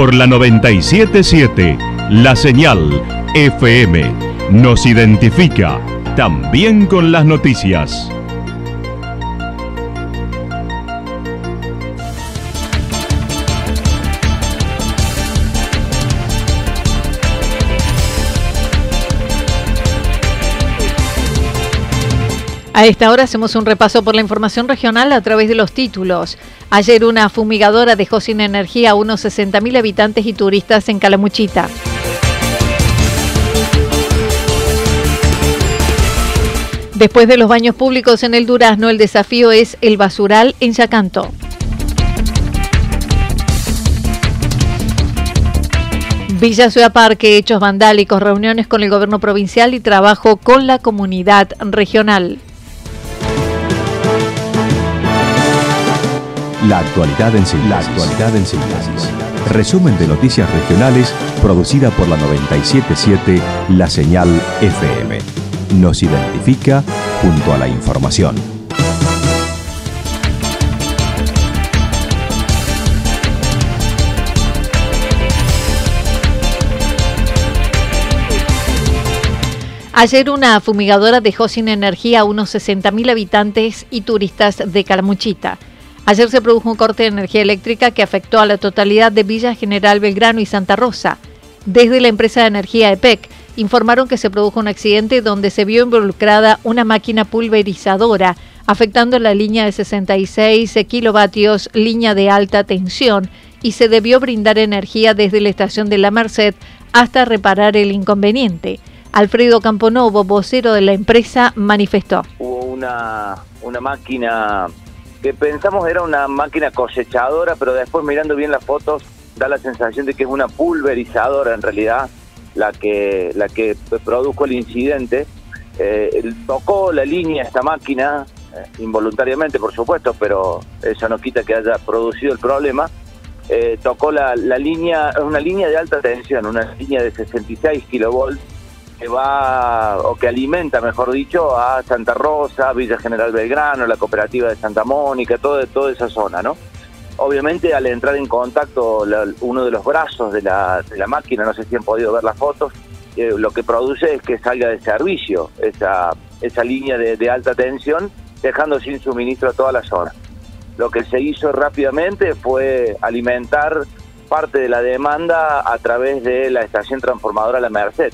Por la 977, la señal FM nos identifica también con las noticias. A esta hora hacemos un repaso por la información regional a través de los títulos. Ayer una fumigadora dejó sin energía a unos 60.000 habitantes y turistas en Calamuchita. Después de los baños públicos en el Durazno, el desafío es el basural en Yacanto. Villa Ciudad Parque, hechos vandálicos, reuniones con el gobierno provincial y trabajo con la comunidad regional. La actualidad en síntesis. Resumen de noticias regionales producida por la 977 La Señal FM. Nos identifica junto a la información. Ayer una fumigadora dejó sin energía a unos 60.000 habitantes y turistas de Calamuchita. Ayer se produjo un corte de energía eléctrica que afectó a la totalidad de Villa General Belgrano y Santa Rosa. Desde la empresa de energía EPEC informaron que se produjo un accidente donde se vio involucrada una máquina pulverizadora, afectando la línea de 66 kilovatios, línea de alta tensión, y se debió brindar energía desde la estación de La Merced hasta reparar el inconveniente. Alfredo Camponovo, vocero de la empresa, manifestó. Hubo una, una máquina que pensamos era una máquina cosechadora, pero después mirando bien las fotos da la sensación de que es una pulverizadora en realidad la que la que produjo el incidente. Eh, tocó la línea esta máquina eh, involuntariamente, por supuesto, pero eso no quita que haya producido el problema. Eh, tocó la, la línea, una línea de alta tensión, una línea de 66 kilovolts que va, o que alimenta, mejor dicho, a Santa Rosa, Villa General Belgrano, la cooperativa de Santa Mónica, todo, toda esa zona, ¿no? Obviamente al entrar en contacto uno de los brazos de la, de la máquina, no sé si han podido ver las fotos, eh, lo que produce es que salga de servicio esa, esa línea de, de alta tensión, dejando sin suministro a toda la zona. Lo que se hizo rápidamente fue alimentar parte de la demanda a través de la estación transformadora La Merced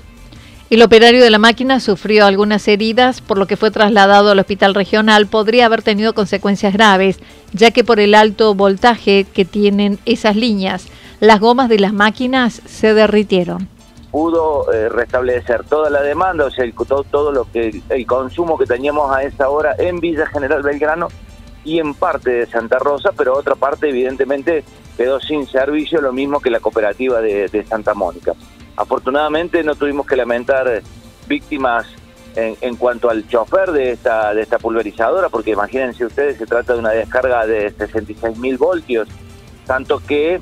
el operario de la máquina sufrió algunas heridas, por lo que fue trasladado al hospital regional. Podría haber tenido consecuencias graves, ya que por el alto voltaje que tienen esas líneas, las gomas de las máquinas se derritieron. Pudo eh, restablecer toda la demanda, o sea, todo, todo lo que el consumo que teníamos a esa hora en Villa General Belgrano y en parte de Santa Rosa, pero otra parte evidentemente quedó sin servicio, lo mismo que la cooperativa de Santa Mónica. Afortunadamente no tuvimos que lamentar víctimas en, cuanto al chofer de esta, de esta pulverizadora, porque imagínense ustedes, se trata de una descarga de 66 mil voltios, tanto que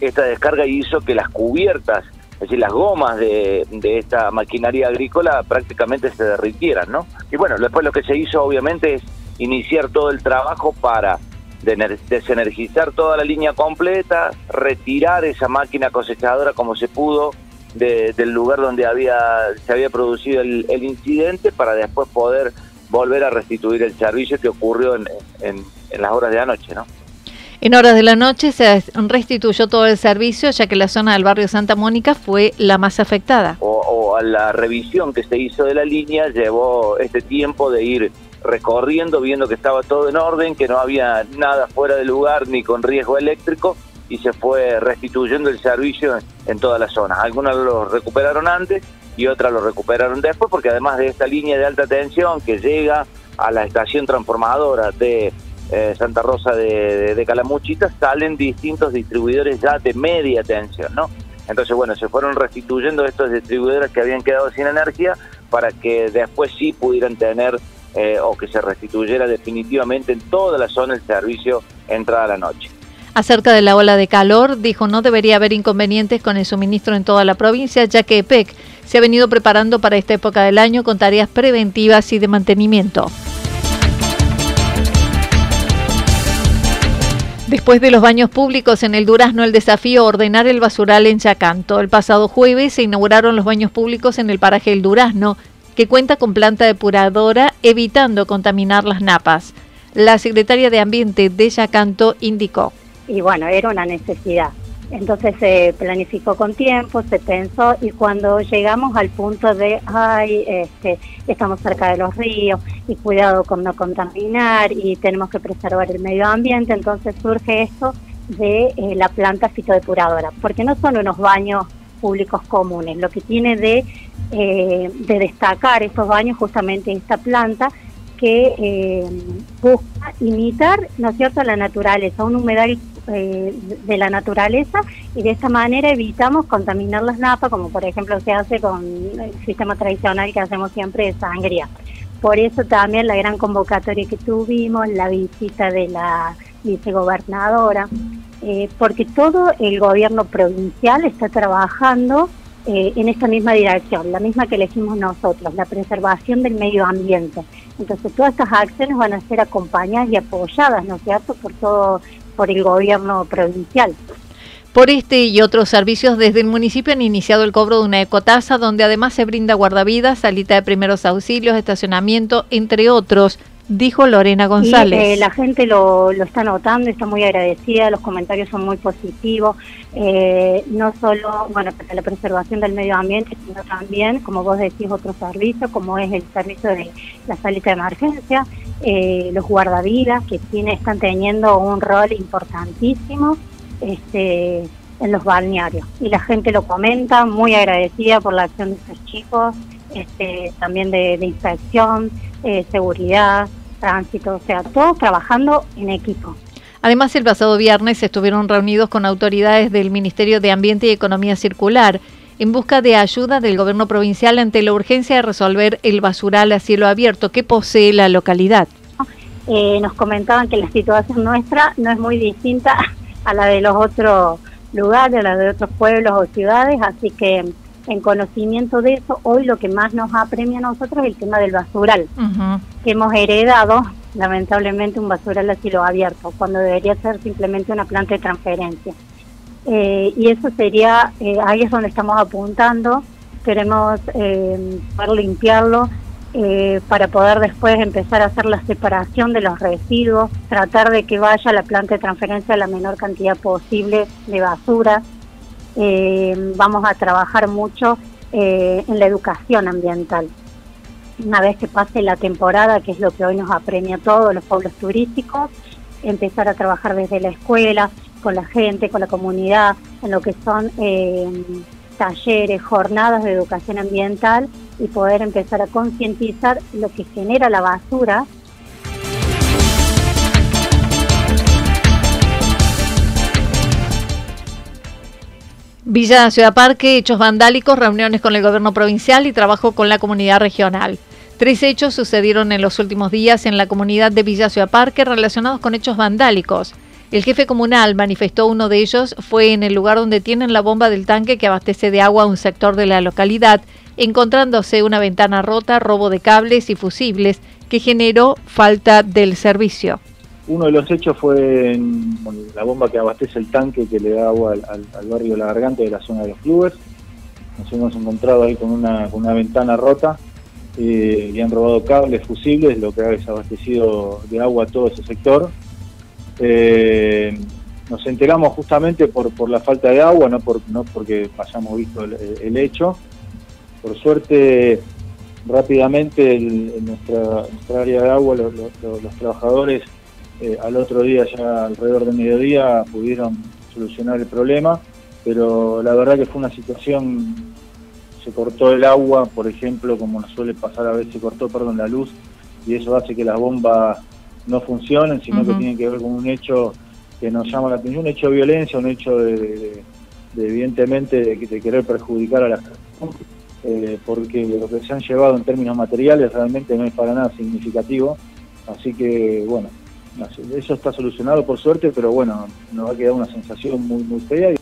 esta descarga hizo que las cubiertas, es decir, las gomas de, de esta maquinaria agrícola prácticamente se derritieran, ¿no? Y bueno, después lo que se hizo obviamente es iniciar todo el trabajo para desenergizar toda la línea completa, retirar esa máquina cosechadora como se pudo del lugar donde había se había producido el, incidente para después poder volver a restituir el servicio que ocurrió en, las horas de anoche, ¿no? En horas de la noche se restituyó todo el servicio, ya que la zona del barrio Santa Mónica fue la más afectada. O, o a la revisión que se hizo de la línea llevó este tiempo de ir recorriendo, viendo que estaba todo en orden, que no había nada fuera de lugar ni con riesgo eléctrico y se fue restituyendo el servicio en, todas las zonas. Algunas lo recuperaron antes y otras lo recuperaron después porque además de esta línea de alta tensión que llega a la estación transformadora de eh, Santa Rosa de, de, Calamuchita, salen distintos distribuidores ya de media tensión, ¿no? Entonces, bueno, se fueron restituyendo estos distribuidores que habían quedado sin energía para que después sí pudieran tener eh, o que se restituyera definitivamente en toda la zona el servicio entrada a la noche. Acerca de la ola de calor, dijo no debería haber inconvenientes con el suministro en toda la provincia, ya que EPEC se ha venido preparando para esta época del año con tareas preventivas y de mantenimiento. Después de los baños públicos en el Durazno, el desafío ordenar el basural en Chacanto. El pasado jueves se inauguraron los baños públicos en el paraje El Durazno, que cuenta con planta depuradora, evitando contaminar las napas. La secretaria de Ambiente de Chacanto indicó. Y bueno, era una necesidad. Entonces se planificó con tiempo, se pensó y cuando llegamos al punto de, ay, este, estamos cerca de los ríos y cuidado con no contaminar y tenemos que preservar el medio ambiente, entonces surge esto de eh, la planta fitodepuradora, porque no son unos baños públicos comunes, lo que tiene de, eh, de destacar estos baños justamente esta planta que eh, busca imitar, ¿no es cierto?, la naturaleza, un humedal eh, de la naturaleza y de esta manera evitamos contaminar las napas, como por ejemplo se hace con el sistema tradicional que hacemos siempre de sangría. Por eso también la gran convocatoria que tuvimos, la visita de la vicegobernadora, eh, porque todo el gobierno provincial está trabajando eh, en esta misma dirección, la misma que elegimos nosotros, la preservación del medio ambiente. Entonces todas estas acciones van a ser acompañadas y apoyadas, ¿no es cierto?, por todo por el gobierno provincial. Por este y otros servicios desde el municipio han iniciado el cobro de una ecotasa donde además se brinda guardavidas, salita de primeros auxilios, estacionamiento, entre otros, dijo Lorena González. Eh, la gente lo, lo, está notando, está muy agradecida, los comentarios son muy positivos, eh, no solo bueno para la preservación del medio ambiente, sino también, como vos decís, otros servicios, como es el servicio de la salita de emergencia, eh, los guardavidas, que tiene, están teniendo un rol importantísimo este, en los balnearios. Y la gente lo comenta, muy agradecida por la acción de estos chicos, este, también de, de inspección, seguridad, tránsito, o sea, todos trabajando en equipo. Además, el pasado viernes estuvieron reunidos con autoridades del Ministerio de Ambiente y Economía Circular en busca de ayuda del gobierno provincial ante la urgencia de resolver el basural a cielo abierto que posee la localidad. Eh, nos comentaban que la situación nuestra no es muy distinta a la de los otros lugares, a la de otros pueblos o ciudades, así que en conocimiento de eso, hoy lo que más nos apremia a nosotros es el tema del basural, que hemos heredado lamentablemente un basural a cielo abierto, cuando debería ser simplemente una planta de transferencia. Eh, y eso sería, eh, ahí es donde estamos apuntando, queremos eh, poder limpiarlo para poder después empezar a hacer la separación de los residuos, tratar de que vaya a la planta de transferencia la menor cantidad posible de basura, eh, vamos a trabajar mucho eh, en la educación ambiental. Una vez que pase la temporada, que es lo que hoy nos apremia a todos los pueblos turísticos, empezar a trabajar desde la escuela, con la gente, con la comunidad, en lo que son eh, talleres, jornadas de educación ambiental y poder empezar a concientizar lo que genera la basura Villa Ciudad Parque, hechos vandálicos, reuniones con el gobierno provincial y trabajo con la comunidad regional. Tres hechos sucedieron en los últimos días en la comunidad de Villa Ciudad Parque relacionados con hechos vandálicos. El jefe comunal manifestó uno de ellos fue en el lugar donde tienen la bomba del tanque que abastece de agua a un sector de la localidad, encontrándose una ventana rota, robo de cables y fusibles que generó falta del servicio. Uno de los hechos fue la bomba que abastece el tanque que le da agua al, barrio La Garganta de la zona de los clubes. Nos hemos encontrado ahí con una, ventana rota eh, y han robado cables, fusibles, lo que ha desabastecido de agua todo ese sector. Eh, nos enteramos justamente por, por la falta de agua, no, por, no porque hayamos visto el, hecho. Por suerte, rápidamente en nuestra, área de agua los trabajadores eh, al otro día, ya alrededor de mediodía, pudieron solucionar el problema, pero la verdad que fue una situación, se cortó el agua, por ejemplo, como nos suele pasar a veces, se cortó, perdón, la luz, y eso hace que las bombas no funcionen, sino que tienen que ver con un hecho que nos llama la atención, un hecho de violencia, un hecho de, de- de, evidentemente de, de querer perjudicar a la eh, porque lo que se han llevado en términos materiales realmente no es para nada significativo, así que bueno, eso está solucionado por suerte, pero bueno, nos va a quedar una sensación muy muy fea.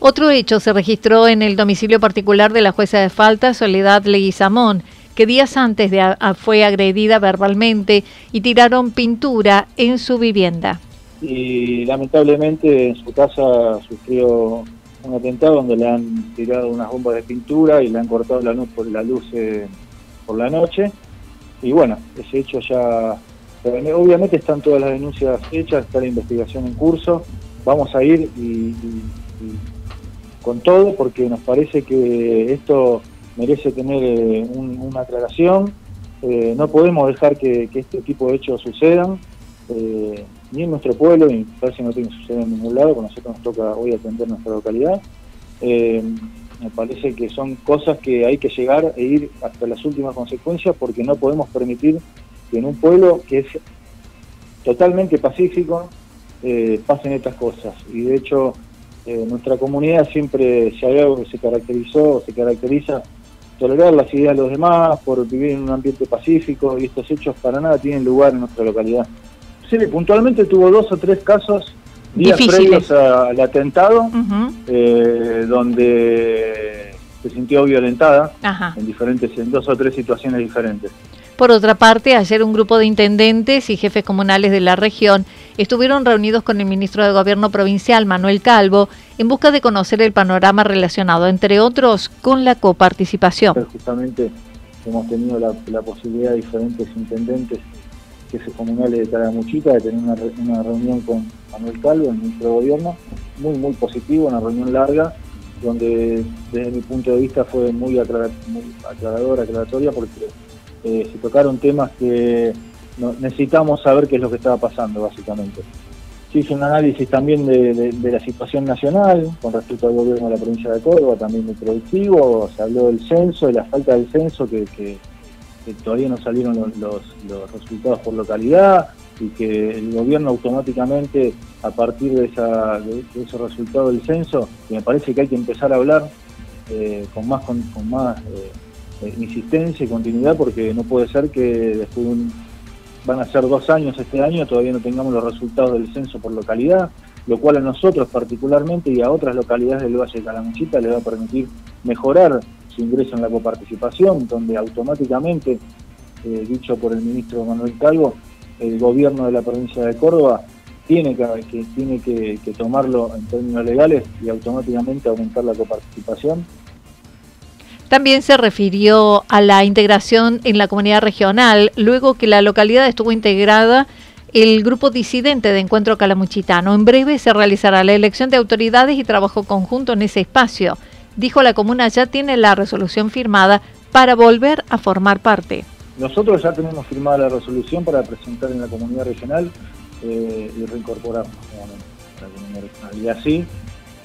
Otro hecho se registró en el domicilio particular de la jueza de falta, Soledad Leguizamón, que días antes de a- fue agredida verbalmente y tiraron pintura en su vivienda. y lamentablemente en su casa sufrió un atentado donde le han tirado unas bombas de pintura y le han cortado la luz por la luz eh, por la noche y bueno ese hecho ya obviamente están todas las denuncias hechas está la investigación en curso. Vamos a ir y, con todo porque nos parece que esto merece tener eh, un- una aclaración. Eh, no podemos dejar que, este tipo de hechos sucedan. Eh, ni en nuestro pueblo, y parece no tiene que suceder en ningún lado, a nosotros nos toca hoy atender nuestra localidad. Me parece que son cosas que hay que llegar e ir hasta las últimas consecuencias, porque no podemos permitir que en un pueblo que es totalmente pacífico eh, pasen estas cosas. Y de hecho, eh, nuestra comunidad siempre, si hay algo que se caracterizó, se caracteriza tolerar las ideas de los demás, por vivir en un ambiente pacífico, y estos hechos para nada tienen lugar en nuestra localidad. Sí, puntualmente tuvo dos o tres casos días Difíciles. previos a- al atentado, eh, donde se sintió violentada Ajá. en diferentes, en dos o tres situaciones diferentes. Por otra parte, ayer un grupo de intendentes y jefes comunales de la región estuvieron reunidos con el ministro de Gobierno provincial, Manuel Calvo, en busca de conocer el panorama relacionado, entre otros, con la coparticipación. Justamente hemos tenido la, la posibilidad de diferentes intendentes jefes comunales de Calamuchita de tener una, una reunión con Manuel Calvo, el ministro de Gobierno, muy, muy positiva, una reunión larga, donde desde mi punto de vista fue muy, muy aclaradora, aclaratoria, porque eh, se tocaron temas que no- necesitamos saber qué es lo que estaba pasando, básicamente. Se hizo un análisis también de, la situación nacional con respecto al gobierno de la provincia de Córdoba, también muy productivo, se habló del censo, de la falta del censo, que, todavía no salieron los, resultados por localidad y que el gobierno automáticamente, a partir de, esa, de, esos resultados del censo, me parece que hay que empezar a hablar eh, con más, con, más eh, insistencia y continuidad, porque no puede ser que después de un, van a ser dos años este año, todavía no tengamos los resultados del censo por localidad, lo cual a nosotros particularmente y a otras localidades del Valle de Calamuchita le va a permitir mejorar su ingreso en la coparticipación, donde automáticamente, eh, dicho por el ministro Manuel Calvo, el gobierno de la provincia de Córdoba tiene que, tiene que tomarlo en términos legales y automáticamente aumentar la coparticipación También se refirió a la integración en la comunidad regional, luego que la localidad estuvo integrada el grupo disidente de Encuentro Calamuchitano. En breve se realizará la elección de autoridades y trabajo conjunto en ese espacio. Dijo la comuna ya tiene la resolución firmada para volver a formar parte. Nosotros ya tenemos firmada la resolución para presentar en la comunidad regional eh, y reincorporarnos la comunidad regional. Y así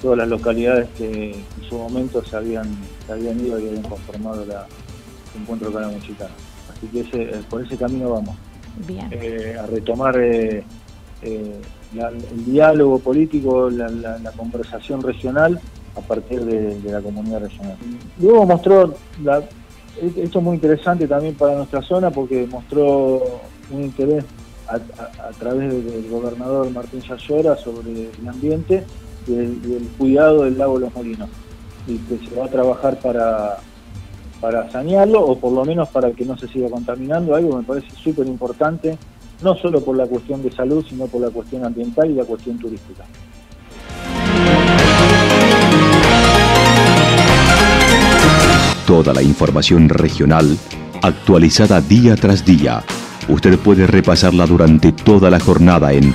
todas las localidades que en su momento se habían, se habían ido y habían conformado la el encuentro calamuchitano. Así que ese, eh, por ese camino vamos, Bien. eh, a retomar eh, eh, la- el diálogo político, la, la- la conversación regional a partir de, de la comunidad regional. Luego mostró, la- esto es muy interesante también para nuestra zona porque mostró un interés a, a- a través del gobernador Martín Yayora sobre el ambiente y el, y el cuidado del lago Los Molinos y que se va a trabajar para, para sanearlo o por lo menos para que no se siga contaminando, algo me parece súper importante, no solo por la cuestión de salud, sino por la cuestión ambiental y la cuestión turística. Toda la información regional actualizada día tras día. Usted puede repasarla durante toda la jornada en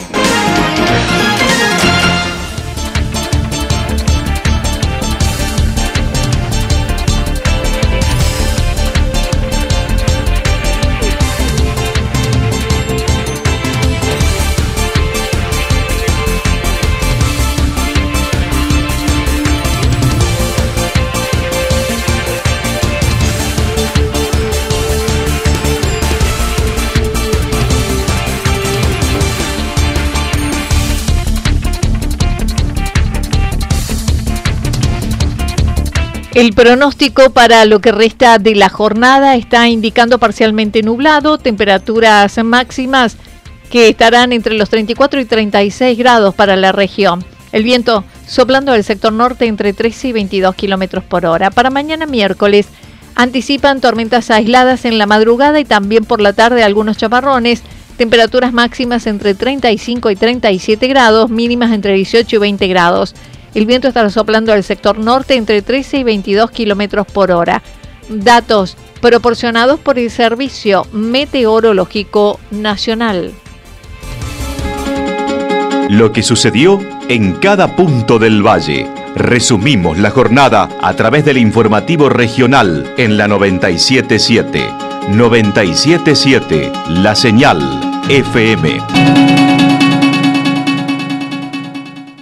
El pronóstico para lo que resta de la jornada está indicando parcialmente nublado, temperaturas máximas que estarán entre los 34 y 36 grados para la región. El viento soplando del sector norte entre 13 y 22 kilómetros por hora. Para mañana miércoles anticipan tormentas aisladas en la madrugada y también por la tarde algunos chaparrones. Temperaturas máximas entre 35 y 37 grados, mínimas entre 18 y 20 grados. El viento estará soplando del sector norte entre 13 y 22 kilómetros por hora. Datos proporcionados por el Servicio Meteorológico Nacional. Lo que sucedió en cada punto del valle. Resumimos la jornada a través del informativo regional en la 977. 977 La Señal FM.